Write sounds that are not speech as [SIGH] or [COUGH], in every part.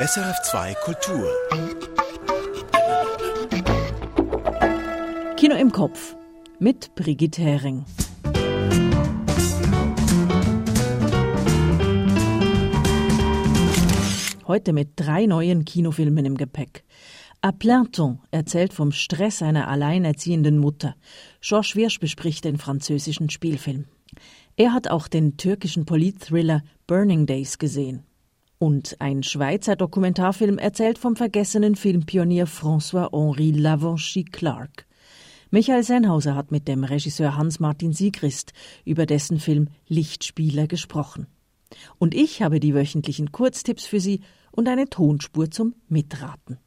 SRF2 Kultur. Kino im Kopf mit Brigitte Hering. Heute mit drei neuen Kinofilmen im Gepäck. A plein temps erzählt vom Stress einer alleinerziehenden Mutter. Georges Wirsch bespricht den französischen Spielfilm. Er hat auch den türkischen Politthriller Burning Days gesehen. Und ein Schweizer Dokumentarfilm erzählt vom vergessenen Filmpionier François-Henri Lavanchy Clark. Michael Sennhauser hat mit dem Regisseur Hans-Martin Siegrist über dessen Film Lichtspieler gesprochen. Und ich habe die wöchentlichen Kurztipps für Sie und eine Tonspur zum Mitraten.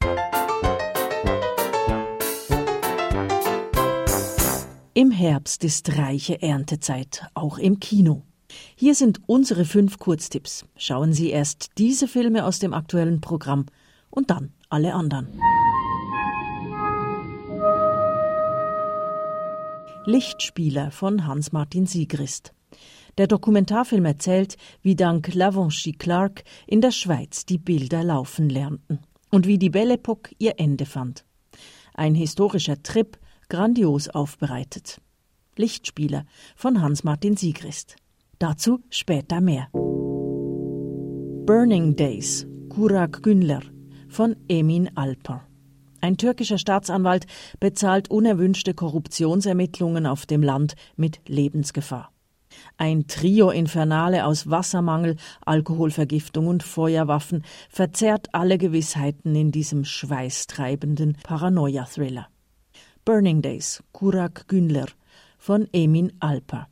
Im Herbst ist reiche Erntezeit, auch im Kino. Hier sind unsere fünf Kurztipps. Schauen Sie erst diese Filme aus dem aktuellen Programm und dann alle anderen. Lichtspieler von Hans-Martin Siegrist. Der Dokumentarfilm erzählt, wie dank Lavanchy Clark in der Schweiz die Bilder laufen lernten und wie die Belle Epoque ihr Ende fand. Ein historischer Trip, grandios aufbereitet. Lichtspieler von Hans-Martin Siegrist. Dazu später mehr. Burning Days, Kurak Günler von Emin Alper. Ein türkischer Staatsanwalt bezahlt unerwünschte Korruptionsermittlungen auf dem Land mit Lebensgefahr. Ein Trio Infernale aus Wassermangel, Alkoholvergiftung und Feuerwaffen verzerrt alle Gewissheiten in diesem schweißtreibenden Paranoia-Thriller. Burning Days, Kurak Günler von Emin Alper.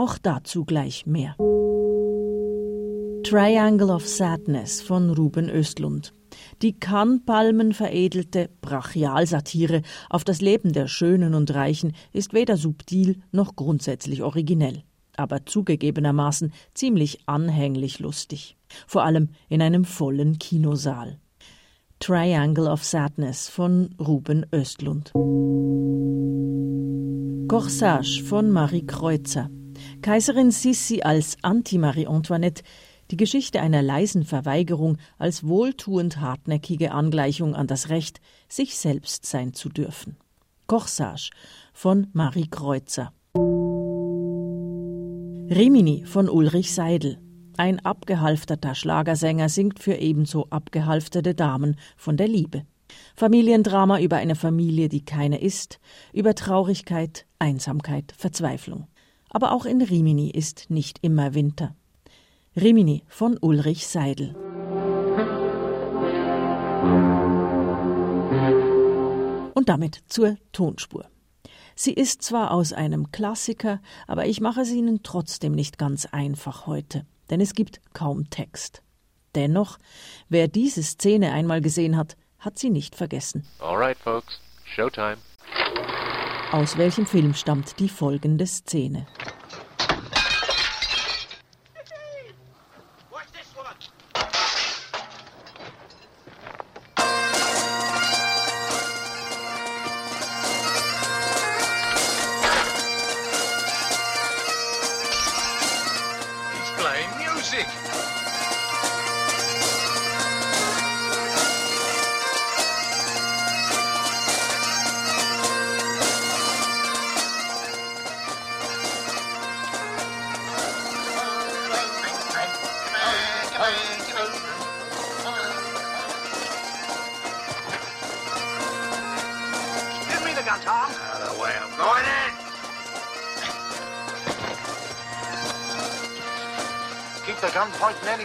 Auch dazu gleich mehr. Triangle of Sadness von Ruben Östlund. Die Kannpalmen veredelte Brachialsatire auf das Leben der Schönen und Reichen ist weder subtil noch grundsätzlich originell, aber zugegebenermaßen ziemlich anhänglich lustig. Vor allem in einem vollen Kinosaal. Triangle of Sadness von Ruben Östlund. Corsage von Marie Kreuzer. Kaiserin Sissi als Anti-Marie Antoinette die Geschichte einer leisen Verweigerung als wohltuend hartnäckige Angleichung an das Recht, sich selbst sein zu dürfen. Corsage von Marie Kreuzer. Rimini von Ulrich Seidel. Ein abgehalfterter Schlagersänger singt für ebenso abgehalfterte Damen von der Liebe. Familiendrama über eine Familie, die keine ist, über Traurigkeit, Einsamkeit, Verzweiflung. Aber auch in Rimini ist nicht immer Winter. Rimini von Ulrich Seidel. Und damit zur Tonspur. Sie ist zwar aus einem Klassiker, aber ich mache es Ihnen trotzdem nicht ganz einfach heute, denn es gibt kaum Text. Dennoch, wer diese Szene einmal gesehen hat, hat sie nicht vergessen. Alright, folks, Showtime. Aus welchem Film stammt die folgende Szene?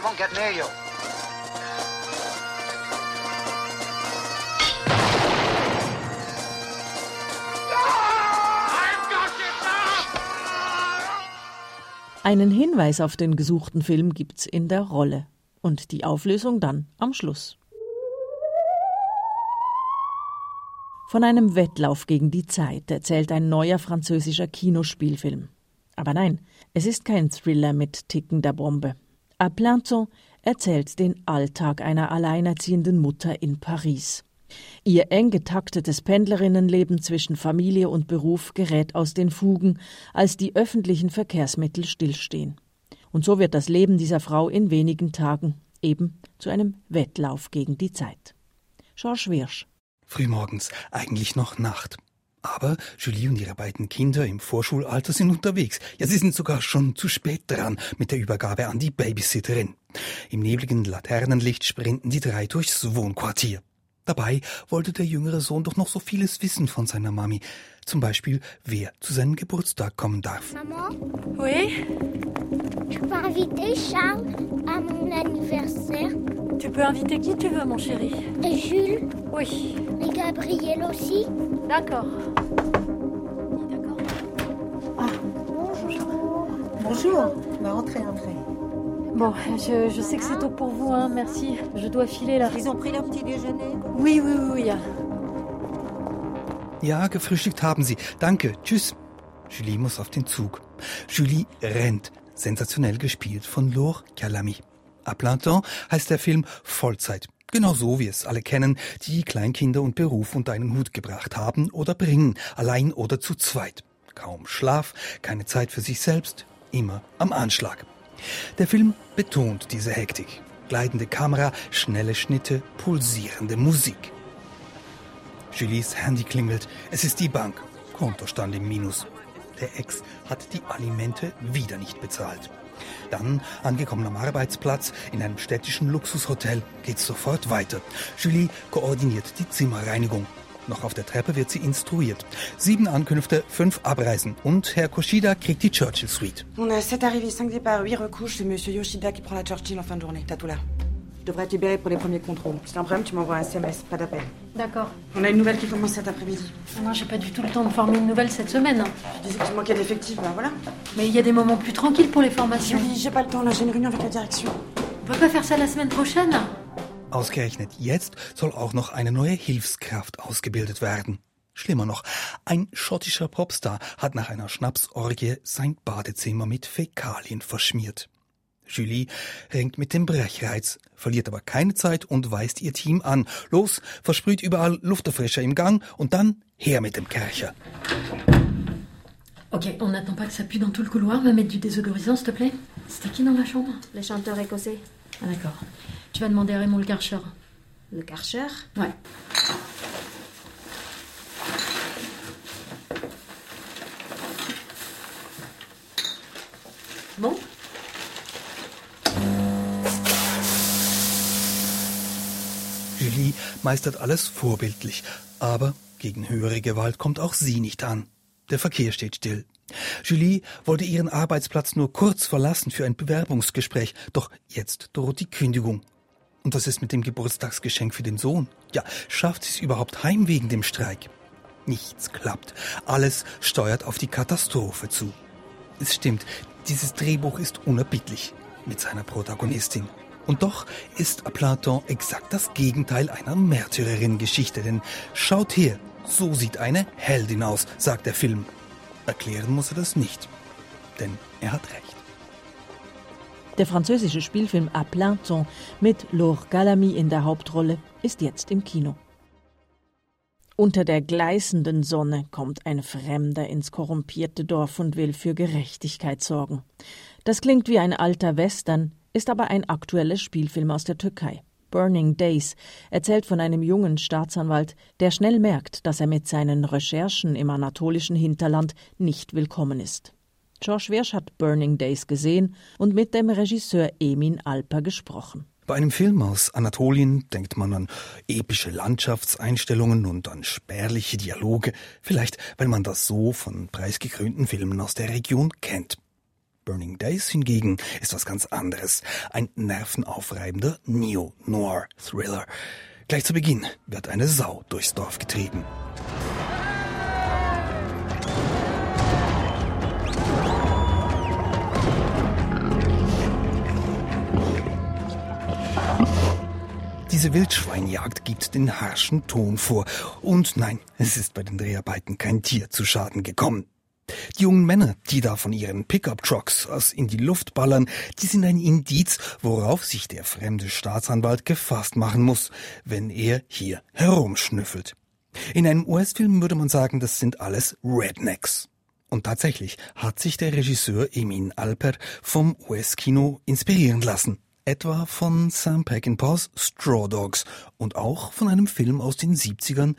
Won't get near you. Einen Hinweis auf den gesuchten Film gibt's in der Rolle und die Auflösung dann am Schluss. Von einem Wettlauf gegen die Zeit erzählt ein neuer französischer Kinospielfilm. Aber nein, es ist kein Thriller mit tickender Bombe. A plein temps erzählt den Alltag einer alleinerziehenden Mutter in Paris. Ihr eng getaktetes Pendlerinnenleben zwischen Familie und Beruf gerät aus den Fugen, als die öffentlichen Verkehrsmittel stillstehen. Und so wird das Leben dieser Frau in wenigen Tagen eben zu einem Wettlauf gegen die Zeit. George Wirsch. Frühmorgens, eigentlich noch Nacht. Aber Julie und ihre beiden Kinder im Vorschulalter sind unterwegs. Ja, sie sind sogar schon zu spät dran mit der Übergabe an die Babysitterin. Im nebligen Laternenlicht sprinten die drei durchs Wohnquartier. Dabei wollte der jüngere Sohn doch noch so vieles wissen von seiner Mami. Zum Beispiel, wer zu seinem Geburtstag kommen darf. Maman, Oui je peux inviter Charles à mon anniversaire. Tu peux inviter qui tu veux, mon chéri. Et Jules Oui. et Gabriel aussi. D'accord. D'accord. Bonjour. Bah, entrez, entrez. Bon, je, je sais que c'est tôt pour vous, hein, merci. Je dois filer là. Ils ont pris leur petit déjeuner Oui, oui, oui, oui. Ja, gefrühstückt haben sie. Danke. Tschüss. Julie muss auf den Zug. Julie rennt. Sensationell gespielt von Laure Calamy. A plein temps heißt der Film Vollzeit. Genau so, wie es alle kennen, die Kleinkinder und Beruf unter einen Hut gebracht haben oder bringen, allein oder zu zweit. Kaum Schlaf, keine Zeit für sich selbst, immer am Anschlag. Der Film betont diese Hektik. Gleitende Kamera, schnelle Schnitte, pulsierende Musik. Julies Handy klingelt. Es ist die Bank. Kontostand im Minus. Der Ex hat die Alimente wieder nicht bezahlt. Dann, angekommen am Arbeitsplatz, in einem städtischen Luxushotel, geht's sofort weiter. Julie koordiniert die Zimmerreinigung. Noch auf der Treppe wird sie instruiert. Sieben Ankünfte, fünf Abreisen. Und Herr Koshida kriegt die Churchill Suite. On a 7 arrivées, 5 départs, 8 recouches. C'est Monsieur Yoshida qui prend la Churchill en fin de journée. T'as tout là. Je devrais être libéré pour les premiers contrôles. Si t'as un problème, tu m'envoies un SMS, pas d'appel. D'accord. On a une nouvelle qui commence cet après-midi. Moi, j'ai pas du tout le temps de former une nouvelle cette semaine. hein. Je disais que tu manquais d'effectifs, ben voilà. Mais il y a des moments plus tranquilles pour les formations. Julie, j'ai pas le temps là, j'ai une réunion avec la direction. On peut pas faire ça la semaine prochaine Ausgerechnet jetzt soll auch noch eine neue Hilfskraft ausgebildet werden. Schlimmer noch, ein schottischer Popstar hat nach einer Schnapsorgie sein Badezimmer mit Fäkalien verschmiert. Julie ringt mit dem Brechreiz, verliert aber keine Zeit und weist ihr Team an. Los, versprüht überall Lufterfrischer im Gang und dann her mit dem Kercher. Ok, on n'attend pas que ça pue dans tout le couloir. Va mettre du désodorisant, s'il te plaît. C'était qui dans la chambre? Le chanteur écossais. Ah, d'accord. Tu vas demander à Raymond le Karcher. Le Karcher? Ouais. Bon meistert alles vorbildlich, aber gegen höhere Gewalt kommt auch sie nicht an. Der Verkehr steht still. Julie wollte ihren Arbeitsplatz nur kurz verlassen für ein Bewerbungsgespräch, doch jetzt droht die Kündigung. Und was ist mit dem Geburtstagsgeschenk für den Sohn? Ja, schafft sie es überhaupt heim wegen dem Streik? Nichts klappt. Alles steuert auf die Katastrophe zu. Es stimmt, dieses Drehbuch ist unerbittlich mit seiner Protagonistin. Und doch ist Platon exakt das Gegenteil einer Märtyrerin-Geschichte, denn schaut her, so sieht eine Heldin aus, sagt der Film. Erklären muss er das nicht, denn er hat recht. Der französische Spielfilm A temps mit Laure Galamy in der Hauptrolle ist jetzt im Kino. Unter der gleißenden Sonne kommt ein Fremder ins korrumpierte Dorf und will für Gerechtigkeit sorgen. Das klingt wie ein alter Western, ist aber ein aktueller Spielfilm aus der Türkei. Burning Days erzählt von einem jungen Staatsanwalt, der schnell merkt, dass er mit seinen Recherchen im anatolischen Hinterland nicht willkommen ist. George Wirsch hat Burning Days gesehen und mit dem Regisseur Emin Alper gesprochen. Bei einem Film aus Anatolien denkt man an epische Landschaftseinstellungen und an spärliche Dialoge, vielleicht weil man das so von preisgekrönten Filmen aus der Region kennt. Burning Days hingegen ist was ganz anderes. Ein nervenaufreibender Neo-Noir-Thriller. Gleich zu Beginn wird eine Sau durchs Dorf getrieben. Diese Wildschweinjagd gibt den harschen Ton vor. Und nein, es ist bei den Dreharbeiten kein Tier zu Schaden gekommen. Die jungen Männer, die da von ihren Pickup-Trucks aus in die Luft ballern, die sind ein Indiz, worauf sich der fremde Staatsanwalt gefasst machen muss, wenn er hier herumschnüffelt. In einem US-Film würde man sagen, das sind alles Rednecks. Und tatsächlich hat sich der Regisseur Emin Alper vom US-Kino inspirieren lassen. Etwa von Sam Peckinpahs Straw Dogs und auch von einem Film aus den 70ern,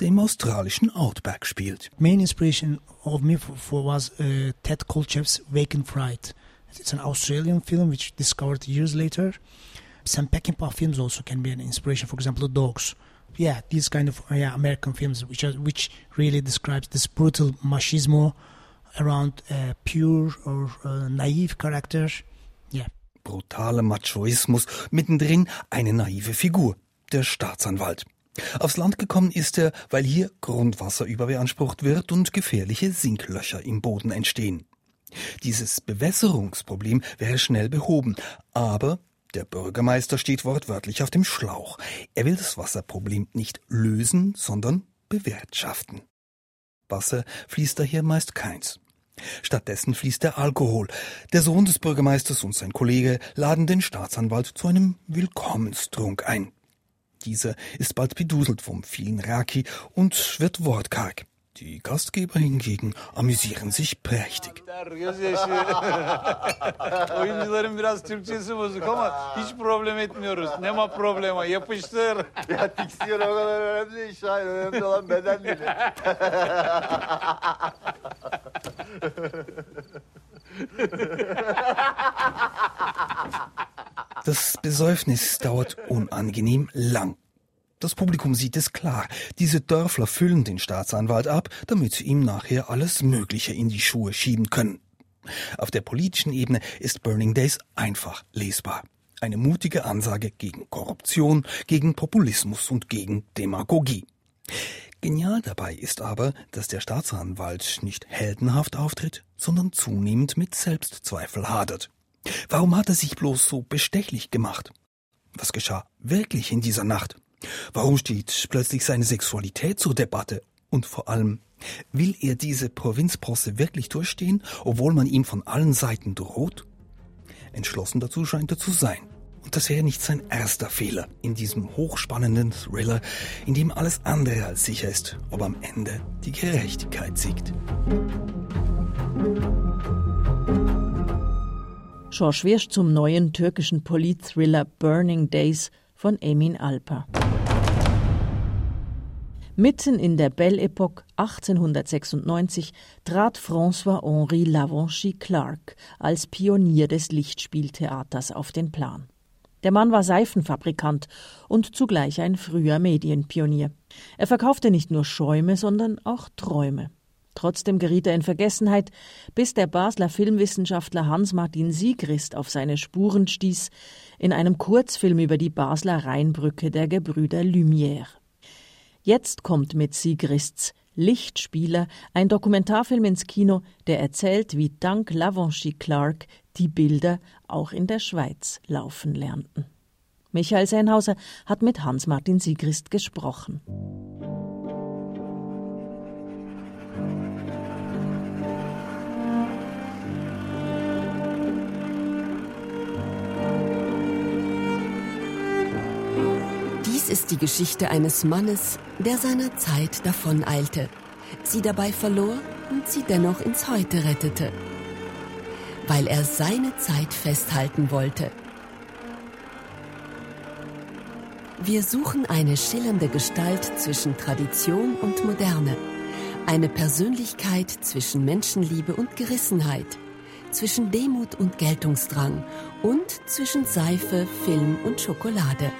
der im australischen Outback spielt. Main inspiration of me for, for was uh, Ted Kolchev's Vacant Fright. It's an Australian film which discovered years later. Sam Peckinpah films also can be an inspiration. For example, The Dogs. Yeah, these kind of yeah American films which are, which really describes this brutal machismo around uh, pure or uh, naive character. Yeah. Brutaler Machoismus, mittendrin eine naive Figur, der Staatsanwalt. Aufs Land gekommen ist er, weil hier Grundwasser überbeansprucht wird und gefährliche Sinklöcher im Boden entstehen. Dieses Bewässerungsproblem wäre schnell behoben, aber der Bürgermeister steht wortwörtlich auf dem Schlauch. Er will das Wasserproblem nicht lösen, sondern bewirtschaften. Wasser fließt daher meist keins. Stattdessen fließt der Alkohol. Der Sohn des Bürgermeisters und sein Kollege laden den Staatsanwalt zu einem Willkommenstrunk ein. Dieser ist bald beduselt vom vielen Raki und wird wortkarg. Die Gastgeber hingegen amüsieren sich prächtig. [LAUGHS] Oyuncuların biraz Türkçesi bozuk ama hiç problem etmiyoruz. Nema problema yapıştır. [LAUGHS] Ya diksiyon o kadar önemli değil Şahin. Önemli olan beden dili. [LAUGHS] Das Besäufnis dauert unangenehm lang. Das Publikum sieht es klar. Diese Dörfler füllen den Staatsanwalt ab, damit sie ihm nachher alles Mögliche in die Schuhe schieben können. Auf der politischen Ebene ist Burning Days einfach lesbar. Eine mutige Ansage gegen Korruption, gegen Populismus und gegen Demagogie. Genial dabei ist aber, dass der Staatsanwalt nicht heldenhaft auftritt, sondern zunehmend mit Selbstzweifel hadert. Warum hat er sich bloß so bestechlich gemacht? Was geschah wirklich in dieser Nacht? Warum steht plötzlich seine Sexualität zur Debatte? Und vor allem, will er diese Provinzposse wirklich durchstehen, obwohl man ihm von allen Seiten droht? Entschlossen dazu scheint er zu sein. Und das wäre nicht sein erster Fehler in diesem hochspannenden Thriller, in dem alles andere als sicher ist, ob am Ende die Gerechtigkeit siegt. George Wirsch zum neuen türkischen Politthriller Burning Days von Emin Alper. Mitten in der Belle Epoque 1896 trat François-Henri Lavanchy Clark als Pionier des Lichtspieltheaters auf den Plan. Der Mann war Seifenfabrikant und zugleich ein früher Medienpionier. Er verkaufte nicht nur Schäume, sondern auch Träume. Trotzdem geriet er in Vergessenheit, bis der Basler Filmwissenschaftler Hans-Martin Siegrist auf seine Spuren stieß in einem Kurzfilm über die Basler Rheinbrücke der Gebrüder Lumière. Jetzt kommt mit Sigrists Lichtspieler ein Dokumentarfilm ins Kino, der erzählt, wie dank Lavanchy Clark die Bilder auch in der Schweiz laufen lernten. Michael Sennhauser hat mit Hans-Martin Sigrist gesprochen. Dies ist die Geschichte eines Mannes, der seiner Zeit davoneilte, sie dabei verlor und sie dennoch ins Heute rettete, weil er seine Zeit festhalten wollte. Wir suchen eine schillernde Gestalt zwischen Tradition und Moderne, eine Persönlichkeit zwischen Menschenliebe und Gerissenheit, zwischen Demut und Geltungsdrang und zwischen Seife, Film und Schokolade.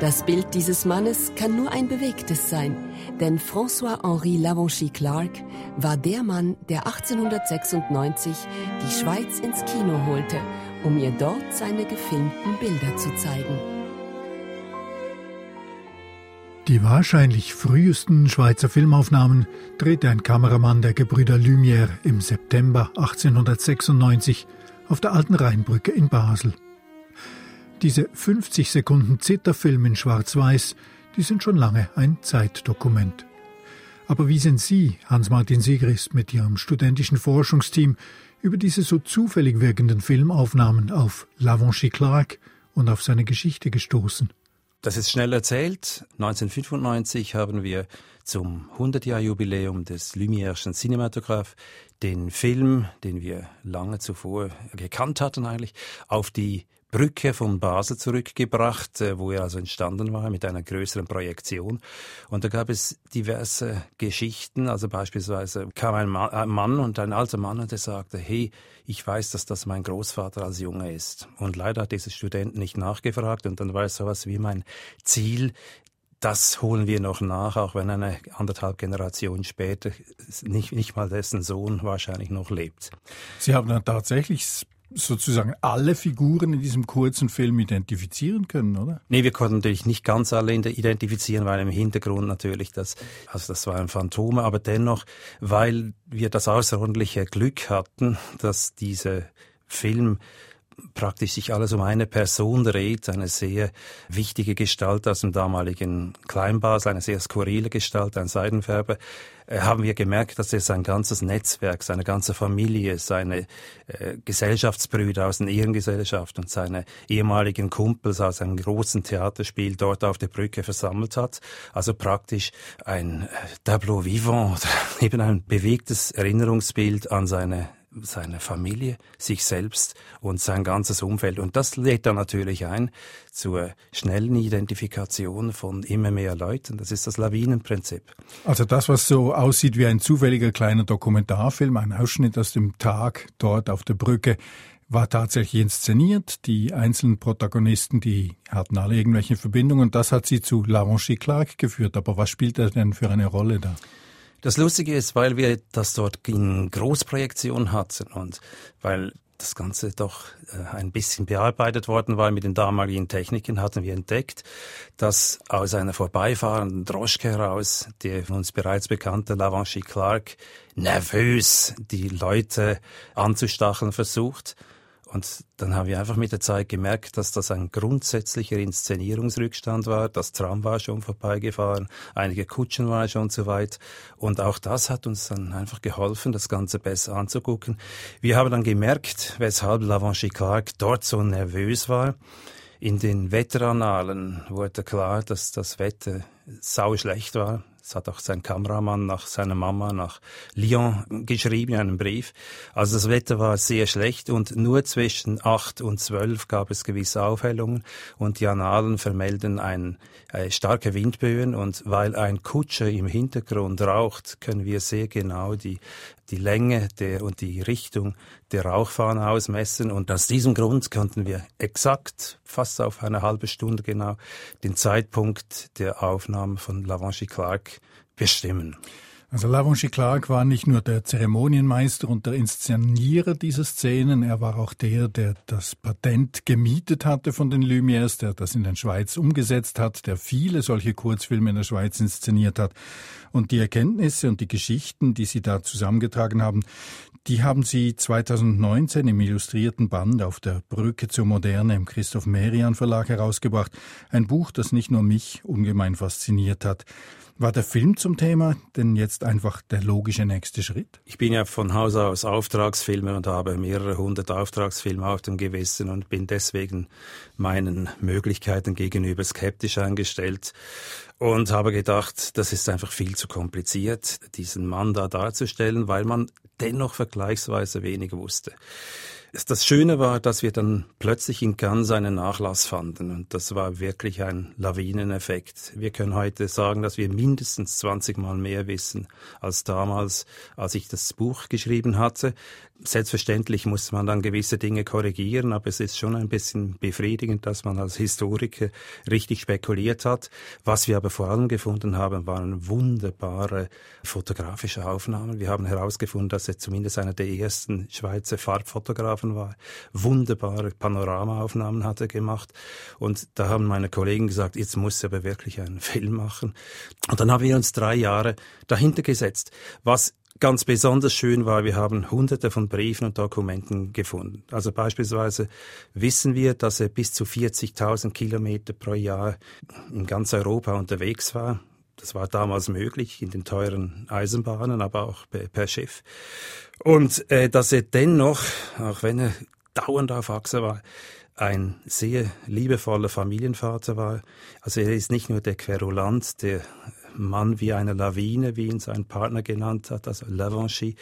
Das Bild dieses Mannes kann nur ein bewegtes sein, denn François-Henri Lavanchy Clark war der Mann, der 1896 die Schweiz ins Kino holte, um ihr dort seine gefilmten Bilder zu zeigen. Die wahrscheinlich frühesten Schweizer Filmaufnahmen drehte ein Kameramann der Gebrüder Lumière im September 1896 auf der alten Rheinbrücke in Basel. Diese 50 Sekunden Zitterfilm in Schwarz-Weiß, die sind schon lange ein Zeitdokument. Aber wie sind Sie, Hans-Martin Sigrist, mit Ihrem studentischen Forschungsteam über diese so zufällig wirkenden Filmaufnahmen auf Lavanchy Clark und auf seine Geschichte gestoßen? Das ist schnell erzählt. 1995 haben wir zum 100-Jahr-Jubiläum des Lumière'schen Cinematograph den Film, den wir lange zuvor gekannt hatten eigentlich, auf die Brücke von Basel zurückgebracht, äh, wo er also entstanden war mit einer größeren Projektion. Und da gab es diverse Geschichten. Also beispielsweise kam ein Mann und ein alter Mann und der sagte, hey, ich weiß, dass das mein Großvater als Junge ist. Und leider hat dieser Student nicht nachgefragt und dann war es sowas wie mein Ziel, das holen wir noch nach, auch wenn eine anderthalb Generationen später nicht, nicht mal dessen Sohn wahrscheinlich noch lebt. Sie haben dann tatsächlich sozusagen alle Figuren in diesem kurzen Film identifizieren können, oder? Nee, wir konnten natürlich nicht ganz alle identifizieren, weil im Hintergrund natürlich das, also das waren Phantome, aber dennoch, weil wir das außerordentliche Glück hatten, dass dieser Film praktisch sich alles um eine Person dreht, eine sehr wichtige Gestalt aus dem damaligen Kleinbasel, eine sehr skurrile Gestalt, ein Seidenfärber, haben wir gemerkt, dass er sein ganzes Netzwerk, seine ganze Familie, seine äh, Gesellschaftsbrüder aus der Ehrengesellschaft und seine ehemaligen Kumpels aus einem großen Theaterspiel dort auf der Brücke versammelt hat. Also praktisch ein äh, Tableau vivant [LAUGHS] eben ein bewegtes Erinnerungsbild an seine seine Familie, sich selbst und sein ganzes Umfeld. Und das lädt dann natürlich ein zur schnellen Identifikation von immer mehr Leuten. Das ist das Lawinenprinzip. Also das, was so aussieht wie ein zufälliger kleiner Dokumentarfilm, ein Ausschnitt aus dem Tag dort auf der Brücke, war tatsächlich inszeniert. Die einzelnen Protagonisten, die hatten alle irgendwelche Verbindungen. Das hat sie zu Lavanchi Clark geführt. Aber was spielt er denn für eine Rolle da? Das Lustige ist, weil wir das dort in Großprojektion hatten und weil das Ganze doch äh, ein bisschen bearbeitet worden war mit den damaligen Techniken, hatten wir entdeckt, dass aus einer vorbeifahrenden Droschke heraus, der uns bereits bekannte Lavanchi Clark, nervös die Leute anzustacheln versucht und dann haben wir einfach mit der Zeit gemerkt, dass das ein grundsätzlicher Inszenierungsrückstand war. Das Tram war schon vorbeigefahren, einige Kutschen waren schon zu weit. Und auch das hat uns dann einfach geholfen, das Ganze besser anzugucken. Wir haben dann gemerkt, weshalb Lavanchi Clark dort so nervös war. In den Wetterannalen wurde klar, dass das Wetter sau schlecht war. Es hat auch sein Kameramann nach seiner Mama nach Lyon geschrieben, einen Brief. Also das Wetter war sehr schlecht und nur zwischen acht und zwölf gab es gewisse Aufhellungen und die Annalen vermelden ein, äh, starke Windböen und weil ein Kutscher im Hintergrund raucht, können wir sehr genau die die Länge der und die Richtung der Rauchfahne ausmessen. Und aus diesem Grund konnten wir exakt, fast auf eine halbe Stunde genau, den Zeitpunkt der Aufnahme von Lavanchi Clark bestimmen. Also Lavanchi Clark war nicht nur der Zeremonienmeister und der Inszenierer dieser Szenen, er war auch der, der das Patent gemietet hatte von den Lumières, der das in der Schweiz umgesetzt hat, der viele solche Kurzfilme in der Schweiz inszeniert hat. Und die Erkenntnisse und die Geschichten, die Sie da zusammengetragen haben, die haben Sie 2019 im illustrierten Band auf der Brücke zur Moderne im Christoph Merian Verlag herausgebracht. Ein Buch, das nicht nur mich ungemein fasziniert hat. War der Film zum Thema denn jetzt einfach der logische nächste Schritt? Ich bin ja von Haus aus Auftragsfilmer und habe mehrere hundert Auftragsfilme auf dem Gewissen und bin deswegen meinen Möglichkeiten gegenüber skeptisch eingestellt und habe gedacht, das ist einfach viel zu kompliziert, diesen Mann da darzustellen, weil man dennoch vergleichsweise wenig wusste. Das Schöne war, dass wir dann plötzlich in Cannes einen Nachlass fanden und das war wirklich ein Lawineneffekt. Wir können heute sagen, dass wir mindestens 20 Mal mehr wissen als damals, als ich das Buch geschrieben hatte. Selbstverständlich muss man dann gewisse Dinge korrigieren, aber es ist schon ein bisschen befriedigend, dass man als Historiker richtig spekuliert hat. Was wir aber vor allem gefunden haben, waren wunderbare fotografische Aufnahmen. Wir haben herausgefunden, dass er zumindest einer der ersten Schweizer Farbfotografen war. Wunderbare Panoramaaufnahmen hat er gemacht. Und da haben meine Kollegen gesagt, jetzt muss er aber wirklich einen [LAUGHS] Film machen. Und dann haben wir uns drei Jahre dahinter gesetzt. Was ganz besonders schön war, wir haben hunderte von Briefen und Dokumenten gefunden. Also beispielsweise wissen wir, dass er bis zu 40.000 Kilometer pro Jahr in ganz Europa unterwegs war. Das war damals möglich in den teuren Eisenbahnen, aber auch per Schiff. Und äh, dass er dennoch, auch wenn er dauernd auf Achse war, ein sehr liebevoller Familienvater war. Also er ist nicht nur der Querulant, der Mann wie eine Lawine, wie ihn sein Partner genannt hat, also Lavanchi.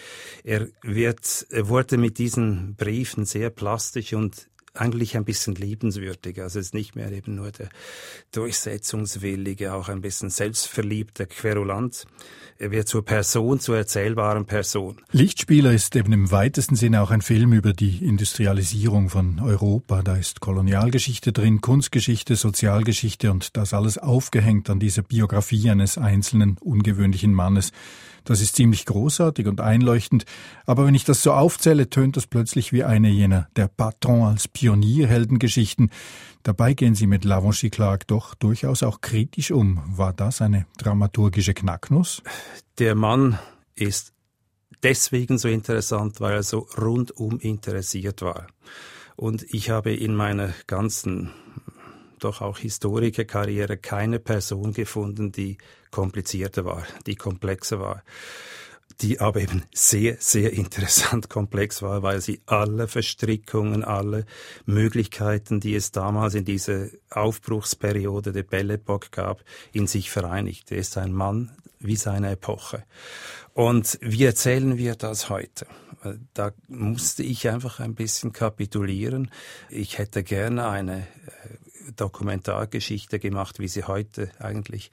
Er wird, er wurde mit diesen Briefen sehr plastisch und eigentlich ein bisschen liebenswürdig. Also es ist nicht mehr eben nur der durchsetzungswillige, auch ein bisschen selbstverliebte Querulant. Er wird zur Person, zur erzählbaren Person. Lichtspieler ist eben im weitesten Sinne auch ein Film über die Industrialisierung von Europa. Da ist Kolonialgeschichte drin, Kunstgeschichte, Sozialgeschichte und das alles aufgehängt an dieser Biografie eines einzelnen ungewöhnlichen Mannes. Das ist ziemlich großartig und einleuchtend, aber wenn ich das so aufzähle, tönt das plötzlich wie eine jener der Patron als Pionierheldengeschichten. Dabei gehen sie mit Lavanchi Clark doch durchaus auch kritisch um. War das eine dramaturgische Knacknuss? Der Mann ist deswegen so interessant, weil er so rundum interessiert war. Und ich habe in meiner ganzen doch auch Historikerkarriere keine Person gefunden, die komplizierter war, die komplexer war, die aber eben sehr, sehr interessant komplex war, weil sie alle Verstrickungen, alle Möglichkeiten, die es damals in dieser Aufbruchsperiode der Belle Epoque gab, in sich vereinigte. Er ist ein Mann wie seine Epoche. Und wie erzählen wir das heute? Da musste ich einfach ein bisschen kapitulieren. Ich hätte gerne eine äh, Dokumentargeschichte gemacht, wie sie heute eigentlich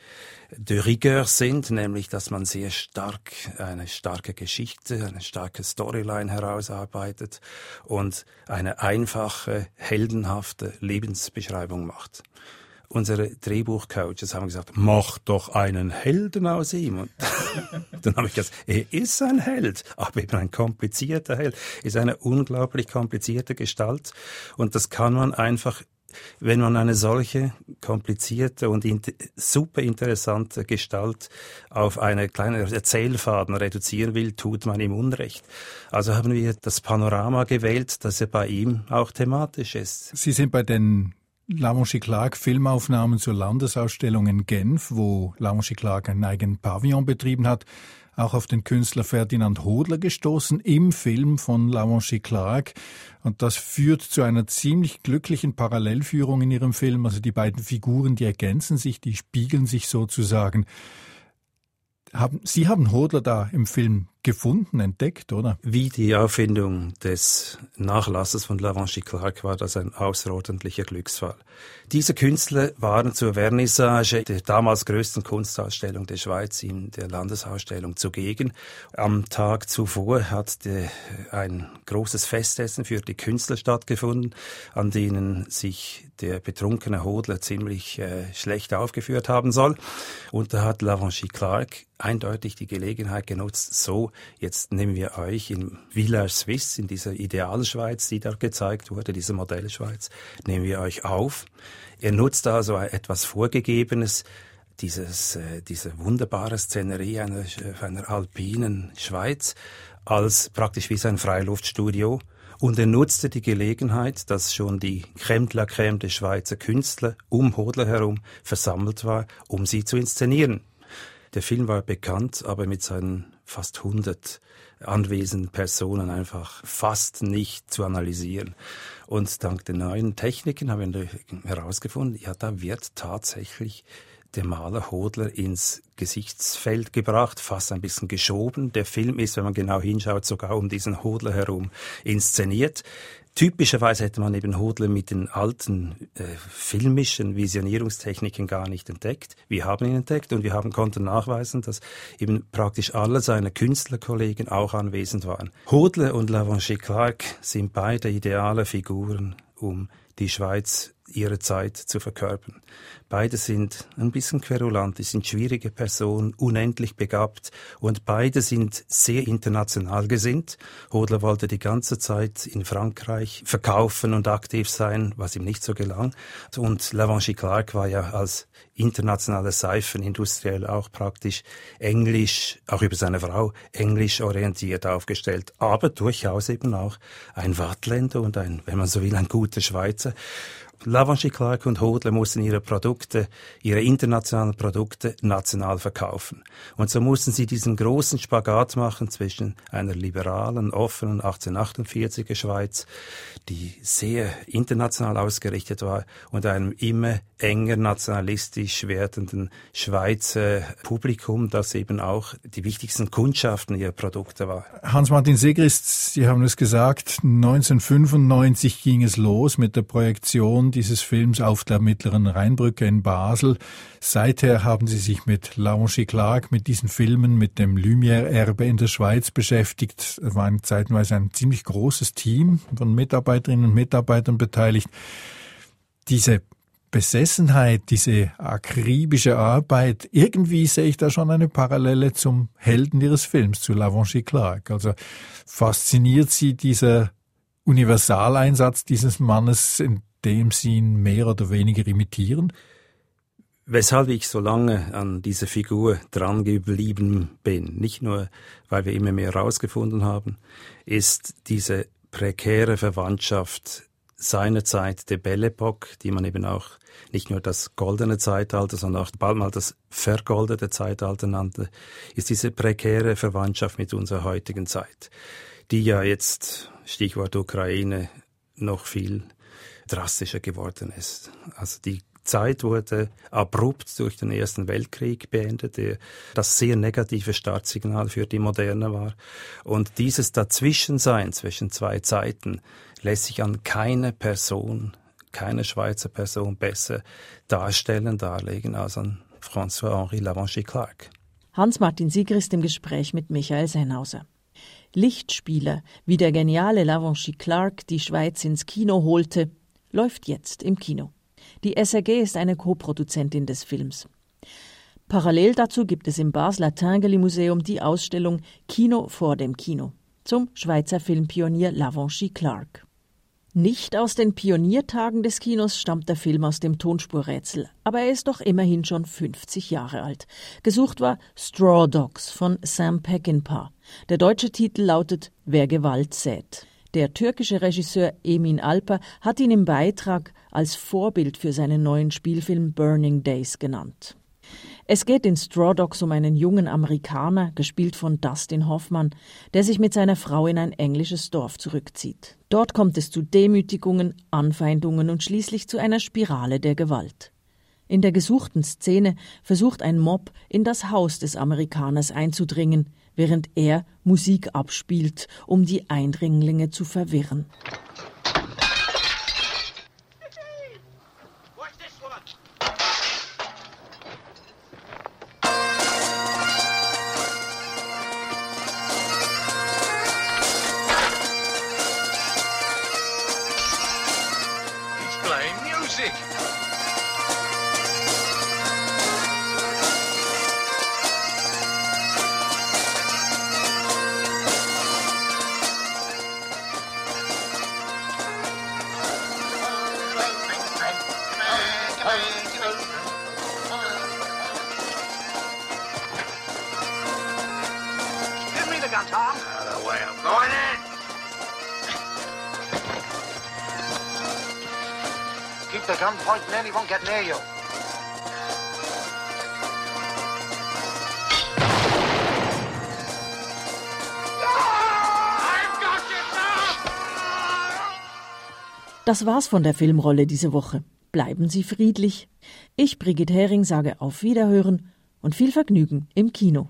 de rigueur sind, nämlich dass man sehr stark eine starke Geschichte, eine starke Storyline herausarbeitet und eine einfache, heldenhafte Lebensbeschreibung macht unsere Drehbuchcoaches haben gesagt, mach doch einen Helden aus ihm. Und [LAUGHS] dann habe ich gesagt, er ist ein Held, aber eben ein komplizierter Held, ist eine unglaublich komplizierte Gestalt. Und das kann man einfach wenn man eine solche komplizierte und in super interessante Gestalt auf eine kleine Erzählfaden reduzieren will, tut man ihm Unrecht. Also haben wir das Panorama gewählt, das ja bei ihm auch thematisch ist. Sie sind bei den Lamonchi Clark Filmaufnahmen zur Landesausstellung in Genf, wo Lamonchi Clark einen eigenen Pavillon betrieben hat auch auf den Künstler Ferdinand Hodler gestoßen im Film von Lavanchi Clark. Und das führt zu einer ziemlich glücklichen Parallelführung in ihrem Film. Also die beiden Figuren, die ergänzen sich, die spiegeln sich sozusagen. Sie haben Hodler da im Film gefunden, entdeckt, oder? Wie die Auffindung des Nachlasses von Lavanchi Clark war das ein außerordentlicher Glücksfall. Diese Künstler waren zur Vernissage der damals größten Kunstausstellung der Schweiz in der Landesausstellung zugegen. Am Tag zuvor hat ein großes Festessen für die Künstler stattgefunden, an denen sich der betrunkene Hodler ziemlich äh, schlecht aufgeführt haben soll. Und da hat Lavanchi Clark eindeutig die Gelegenheit genutzt, so jetzt nehmen wir euch in Village Suisse, in dieser Idealschweiz, die da gezeigt wurde, diese Modellschweiz, nehmen wir euch auf. Er nutzt also etwas Vorgegebenes, dieses, äh, diese wunderbare Szenerie einer, einer alpinen Schweiz als praktisch wie sein Freiluftstudio. Und er nutzte die Gelegenheit, dass schon die Crème de la Crème der Schweizer Künstler um Hodler herum versammelt war, um sie zu inszenieren. Der Film war bekannt, aber mit seinen fast 100 anwesenden Personen einfach fast nicht zu analysieren. Und dank den neuen Techniken haben wir herausgefunden, ja, da wird tatsächlich der Maler Hodler ins Gesichtsfeld gebracht, fast ein bisschen geschoben. Der Film ist, wenn man genau hinschaut, sogar um diesen Hodler herum inszeniert. Typischerweise hätte man eben Hodler mit den alten äh, filmischen Visionierungstechniken gar nicht entdeckt. Wir haben ihn entdeckt und wir haben konnten nachweisen, dass eben praktisch alle seine Künstlerkollegen auch anwesend waren. Hodler und Lavanchi Clark sind beide ideale Figuren, um die Schweiz ihre Zeit zu verkörpern. Beide sind ein bisschen querulant, die sind schwierige Personen, unendlich begabt und beide sind sehr international gesinnt. Hodler wollte die ganze Zeit in Frankreich verkaufen und aktiv sein, was ihm nicht so gelang. Und Lavanchi Clark war ja als internationale Seifenindustriell auch praktisch englisch, auch über seine Frau, englisch orientiert aufgestellt, aber durchaus eben auch ein Wattländer und ein, wenn man so will, ein guter Schweizer. Lavanchi Clark und Hodler mussten ihre Produkte, ihre internationalen Produkte national verkaufen. Und so mussten sie diesen großen Spagat machen zwischen einer liberalen, offenen 1848er Schweiz, die sehr international ausgerichtet war, und einem immer enger nationalistisch werdenden Schweizer Publikum, das eben auch die wichtigsten Kundschaften ihrer Produkte war. Hans-Martin Segrist, Sie haben es gesagt, 1995 ging es los mit der Projektion dieses Films auf der Mittleren Rheinbrücke in Basel. Seither haben Sie sich mit Laurent Clark, mit diesen Filmen, mit dem Lumière-Erbe in der Schweiz beschäftigt. Es war zeitweise ein ziemlich großes Team von Mitarbeiterinnen und Mitarbeitern beteiligt. Diese Besessenheit, diese akribische Arbeit, irgendwie sehe ich da schon eine Parallele zum Helden ihres Films, zu Lavanchi Clark. Also fasziniert sie dieser Universaleinsatz dieses Mannes, in dem sie ihn mehr oder weniger imitieren? Weshalb ich so lange an dieser Figur dran geblieben bin, nicht nur, weil wir immer mehr herausgefunden haben, ist diese prekäre Verwandtschaft seinerzeit der Belle Epoque, die man eben auch nicht nur das goldene Zeitalter, sondern auch bald mal das vergoldete Zeitalter nannte, ist diese prekäre Verwandtschaft mit unserer heutigen Zeit, die ja jetzt, Stichwort Ukraine, noch viel drastischer geworden ist. Also die Zeit wurde abrupt durch den Ersten Weltkrieg beendet, der das sehr negative Startsignal für die Moderne war. Und dieses Dazwischensein zwischen zwei Zeiten lässt sich an keine Person, keine Schweizer Person besser darstellen, darlegen als an François-Henri Lavanchi Clark. Hans-Martin Siegrist im Gespräch mit Michael Sennhauser. Lichtspieler, wie der geniale Lavanchi Clark die Schweiz ins Kino holte, läuft jetzt im Kino. Die SRG ist eine Co-Produzentin des Films. Parallel dazu gibt es im Basler Tinguely Museum die Ausstellung Kino vor dem Kino zum Schweizer Filmpionier Lavanchi Clark. Nicht aus den Pioniertagen des Kinos stammt der Film aus dem Tonspurrätsel, aber er ist doch immerhin schon 50 Jahre alt. Gesucht war Straw Dogs von Sam Peckinpah. Der deutsche Titel lautet Wer Gewalt sät. Der türkische Regisseur Emin Alper hat ihn im Beitrag als Vorbild für seinen neuen Spielfilm Burning Days genannt. Es geht in Straw Dogs um einen jungen Amerikaner, gespielt von Dustin Hoffmann, der sich mit seiner Frau in ein englisches Dorf zurückzieht. Dort kommt es zu Demütigungen, Anfeindungen und schließlich zu einer Spirale der Gewalt. In der gesuchten Szene versucht ein Mob in das Haus des Amerikaners einzudringen, während er Musik abspielt, um die Eindringlinge zu verwirren. Das war's von der Filmrolle diese Woche. Bleiben Sie friedlich. Ich, Brigitte Hering, sage auf Wiederhören und viel Vergnügen im Kino.